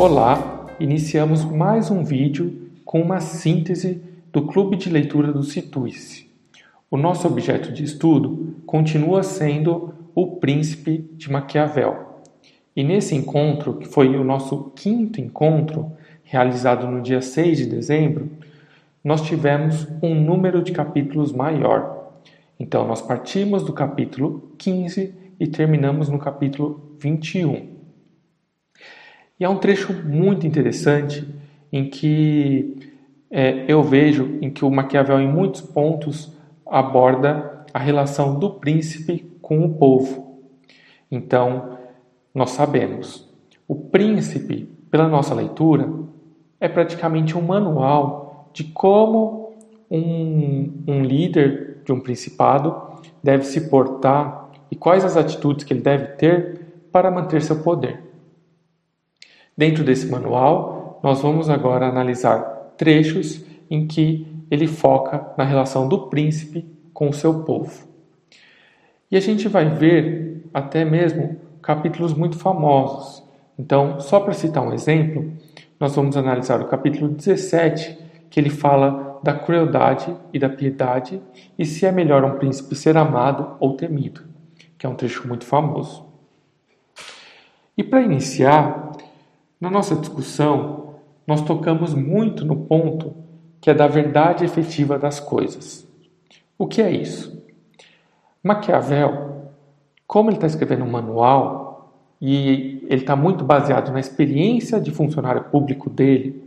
Olá, iniciamos mais um vídeo com uma síntese do Clube de Leitura do Situice. O nosso objeto de estudo continua sendo O Príncipe de Maquiavel. E nesse encontro, que foi o nosso quinto encontro, realizado no dia 6 de dezembro, nós tivemos um número de capítulos maior. Então, nós partimos do capítulo 15 e terminamos no capítulo 21. E é um trecho muito interessante em que é, eu vejo em que o Maquiavel, em muitos pontos, aborda a relação do príncipe com o povo. Então, nós sabemos, o príncipe, pela nossa leitura, é praticamente um manual de como um, um líder de um principado deve se portar e quais as atitudes que ele deve ter para manter seu poder. Dentro desse manual, nós vamos agora analisar trechos em que ele foca na relação do príncipe com o seu povo. E a gente vai ver até mesmo capítulos muito famosos. Então, só para citar um exemplo, nós vamos analisar o capítulo 17, que ele fala da crueldade e da piedade e se é melhor um príncipe ser amado ou temido, que é um trecho muito famoso. E para iniciar, na nossa discussão, nós tocamos muito no ponto que é da verdade efetiva das coisas. O que é isso? Maquiavel, como ele está escrevendo um manual e ele está muito baseado na experiência de funcionário público dele,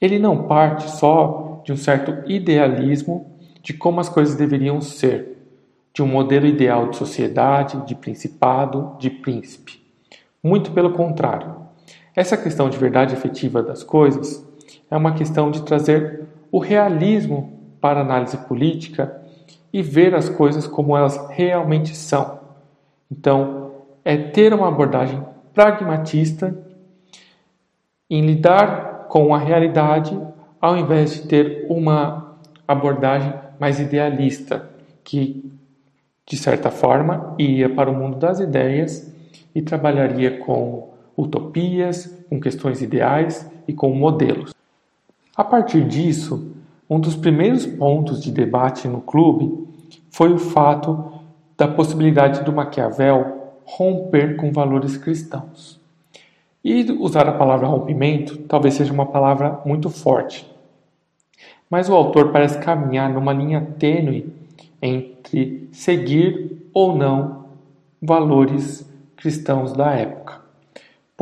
ele não parte só de um certo idealismo de como as coisas deveriam ser, de um modelo ideal de sociedade, de principado, de príncipe. Muito pelo contrário. Essa questão de verdade efetiva das coisas é uma questão de trazer o realismo para a análise política e ver as coisas como elas realmente são. Então, é ter uma abordagem pragmatista em lidar com a realidade ao invés de ter uma abordagem mais idealista que de certa forma ia para o mundo das ideias e trabalharia com utopias, com questões ideais e com modelos. A partir disso, um dos primeiros pontos de debate no clube foi o fato da possibilidade do Maquiavel romper com valores cristãos. E usar a palavra rompimento talvez seja uma palavra muito forte. Mas o autor parece caminhar numa linha tênue entre seguir ou não valores cristãos da época.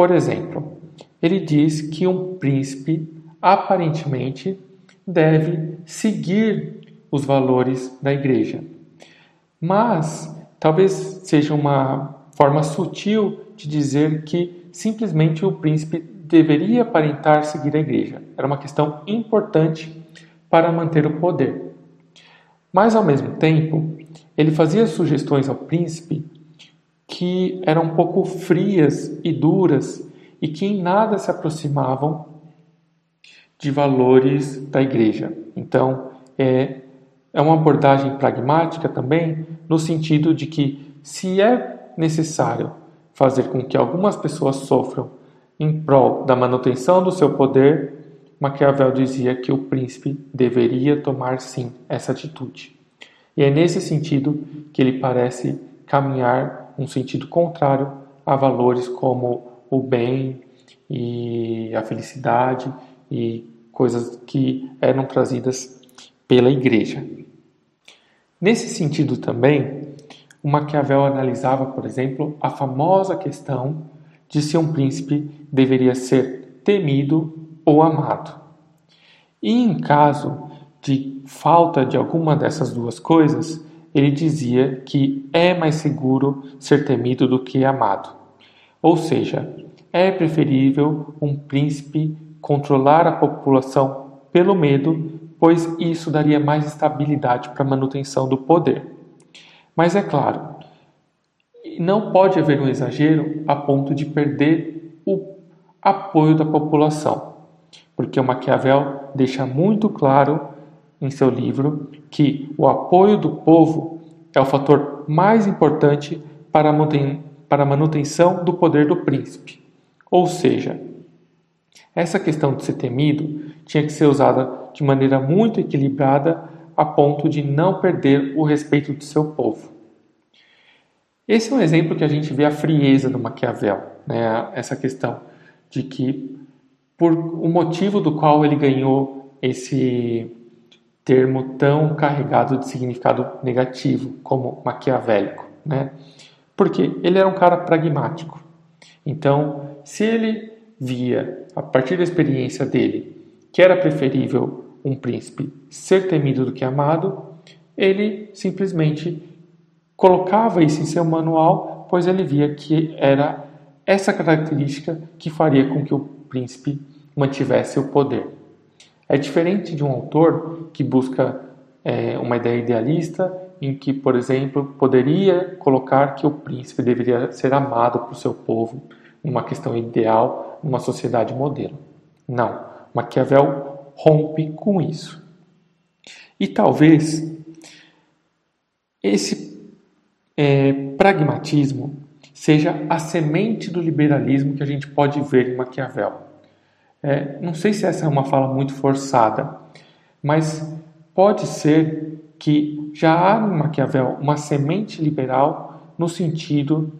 Por exemplo, ele diz que um príncipe aparentemente deve seguir os valores da igreja. Mas talvez seja uma forma sutil de dizer que simplesmente o príncipe deveria aparentar seguir a igreja. Era uma questão importante para manter o poder. Mas ao mesmo tempo, ele fazia sugestões ao príncipe que eram um pouco frias e duras e que em nada se aproximavam de valores da igreja. Então, é, é uma abordagem pragmática também, no sentido de que, se é necessário fazer com que algumas pessoas sofram em prol da manutenção do seu poder, Maquiavel dizia que o príncipe deveria tomar sim essa atitude. E é nesse sentido que ele parece caminhar um sentido contrário a valores como o bem e a felicidade e coisas que eram trazidas pela igreja. Nesse sentido também, o Maquiavel analisava, por exemplo, a famosa questão de se um príncipe deveria ser temido ou amado. E em caso de falta de alguma dessas duas coisas, ele dizia que é mais seguro ser temido do que amado. Ou seja, é preferível um príncipe controlar a população pelo medo, pois isso daria mais estabilidade para a manutenção do poder. Mas é claro, não pode haver um exagero a ponto de perder o apoio da população, porque o Maquiavel deixa muito claro em seu livro que o apoio do povo é o fator mais importante para a manutenção do poder do príncipe. Ou seja, Essa questão de ser temido tinha que ser usada de maneira muito equilibrada a ponto de não perder o respeito do seu povo. Esse é um exemplo que a gente vê a frieza do Maquiavel, né? essa questão de que, por o motivo do qual ele ganhou esse termo tão carregado de significado negativo como maquiavélico, né? Porque ele era um cara pragmático. Então, se ele via, a partir da experiência dele, que era preferível um príncipe ser temido do que amado, ele simplesmente colocava isso em seu manual, pois ele via que era essa característica que faria com que o príncipe mantivesse o poder. É diferente de um autor que busca é, uma ideia idealista em que, por exemplo, poderia colocar que o príncipe deveria ser amado por seu povo, uma questão ideal, numa sociedade modelo. Não, Maquiavel rompe com isso. E talvez esse é, pragmatismo seja a semente do liberalismo que a gente pode ver em Maquiavel. É, não sei se essa é uma fala muito forçada, mas pode ser que já há em Maquiavel uma semente liberal no sentido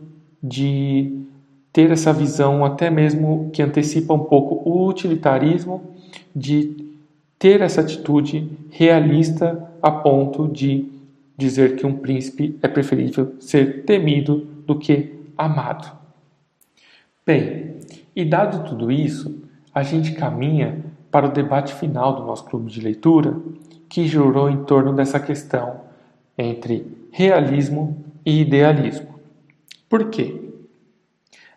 de ter essa visão até mesmo que antecipa um pouco o utilitarismo, de ter essa atitude realista a ponto de dizer que um príncipe é preferível ser temido do que amado. Bem, e dado tudo isso, a gente caminha para o debate final do nosso clube de leitura, que girou em torno dessa questão entre realismo e idealismo. Por quê?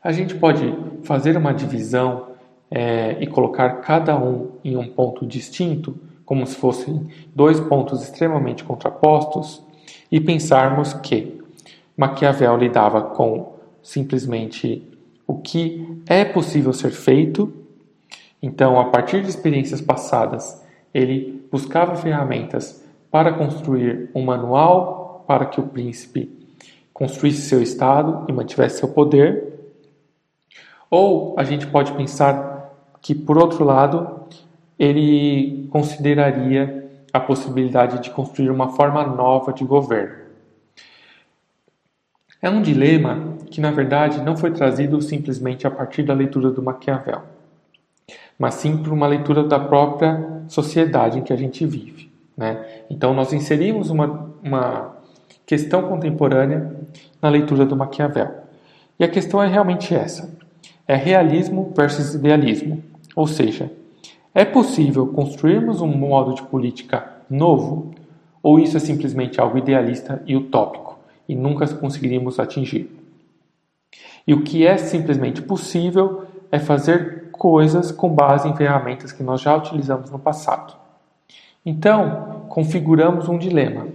A gente pode fazer uma divisão é, e colocar cada um em um ponto distinto, como se fossem dois pontos extremamente contrapostos, e pensarmos que Maquiavel lidava com simplesmente o que é possível ser feito. Então, a partir de experiências passadas, ele buscava ferramentas para construir um manual para que o príncipe construísse seu estado e mantivesse seu poder, ou a gente pode pensar que, por outro lado, ele consideraria a possibilidade de construir uma forma nova de governo. É um dilema que, na verdade, não foi trazido simplesmente a partir da leitura do Maquiavel, mas sim por uma leitura da própria sociedade em que a gente vive. Né? Então, nós inserimos uma, uma questão contemporânea na leitura do Maquiavel. E a questão é realmente essa: é realismo versus idealismo. Ou seja, é possível construirmos um modo de política novo ou isso é simplesmente algo idealista e utópico e nunca conseguiríamos atingir? E o que é simplesmente possível é fazer coisas com base em ferramentas que nós já utilizamos no passado. Então, configuramos um dilema.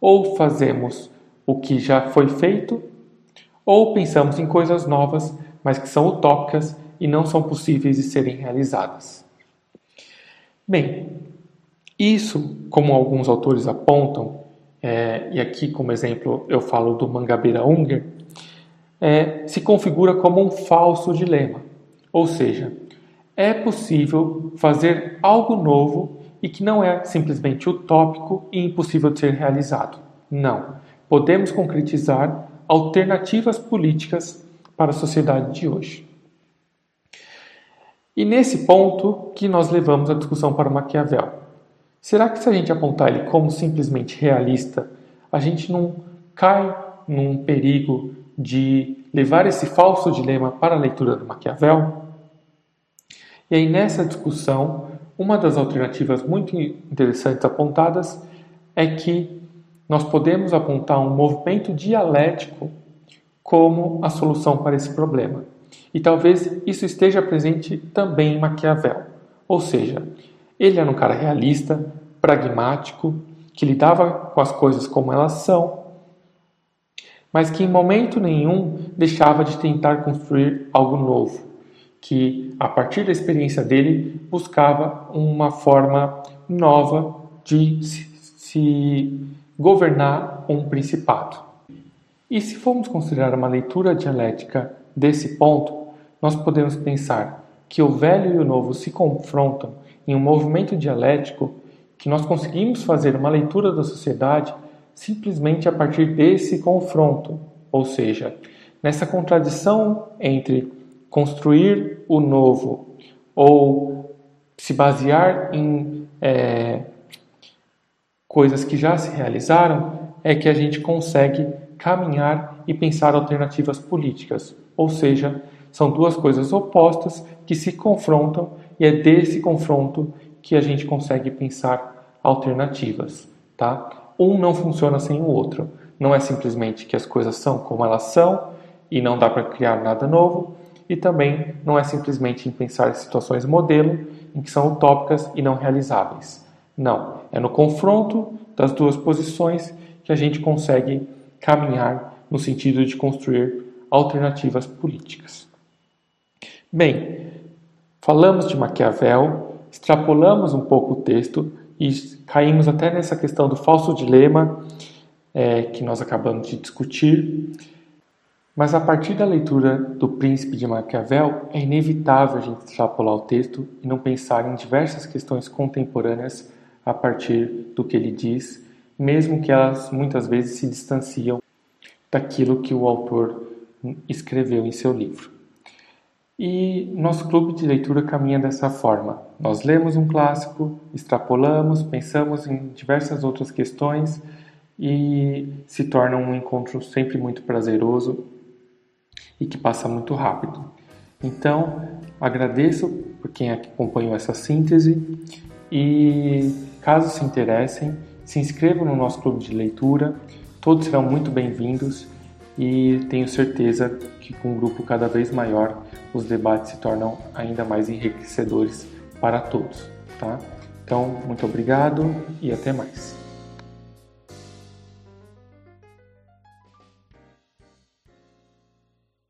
Ou fazemos o que já foi feito, ou pensamos em coisas novas mas que são utópicas e não são possíveis de serem realizadas. Bem, isso, como alguns autores apontam, é, e aqui como exemplo eu falo do Mangabeira Unger, é, se configura como um falso dilema. Ou seja, é possível fazer algo novo e que não é simplesmente utópico e impossível de ser realizado. Não. Podemos concretizar alternativas políticas para a sociedade de hoje. E nesse ponto que nós levamos a discussão para Maquiavel. Será que se a gente apontar ele como simplesmente realista, a gente não cai num perigo de levar esse falso dilema para a leitura do Maquiavel? E aí nessa discussão, uma das alternativas muito interessantes apontadas é que nós podemos apontar um movimento dialético como a solução para esse problema. E talvez isso esteja presente também em Maquiavel. Ou seja, ele era um cara realista, pragmático, que lidava com as coisas como elas são, mas que em momento nenhum deixava de tentar construir algo novo, que a partir da experiência dele buscava uma forma nova de se governar um principado. E se formos considerar uma leitura dialética desse ponto, nós podemos pensar que o velho e o novo se confrontam em um movimento dialético, que nós conseguimos fazer uma leitura da sociedade simplesmente a partir desse confronto, ou seja, nessa contradição entre construir o novo ou se basear em é, coisas que já se realizaram, é que a gente consegue caminhar e pensar alternativas políticas. Ou seja, são duas coisas opostas que se confrontam e é desse confronto que a gente consegue pensar alternativas, tá? Um não funciona sem o outro. Não é simplesmente que as coisas são como elas são e não dá para criar nada novo, e também não é simplesmente em pensar em situações modelo em que são utópicas e não realizáveis. Não, é no confronto das duas posições que a gente consegue caminhar no sentido de construir alternativas políticas. Bem, falamos de Maquiavel, extrapolamos um pouco o texto e caímos até nessa questão do falso dilema é, que nós acabamos de discutir. Mas a partir da leitura do Príncipe de Maquiavel, é inevitável a gente extrapolar o texto e não pensar em diversas questões contemporâneas a partir do que ele diz, mesmo que elas muitas vezes se distanciam daquilo que o autor escreveu em seu livro. E nosso clube de leitura caminha dessa forma. Nós lemos um clássico, extrapolamos, pensamos em diversas outras questões e se torna um encontro sempre muito prazeroso e que passa muito rápido. Então, agradeço por quem acompanhou essa síntese e caso se interessem, se inscrevam no nosso clube de leitura, todos serão muito bem-vindos e tenho certeza que com um grupo cada vez maior os debates se tornam ainda mais enriquecedores para todos, tá? Então, muito obrigado e até mais.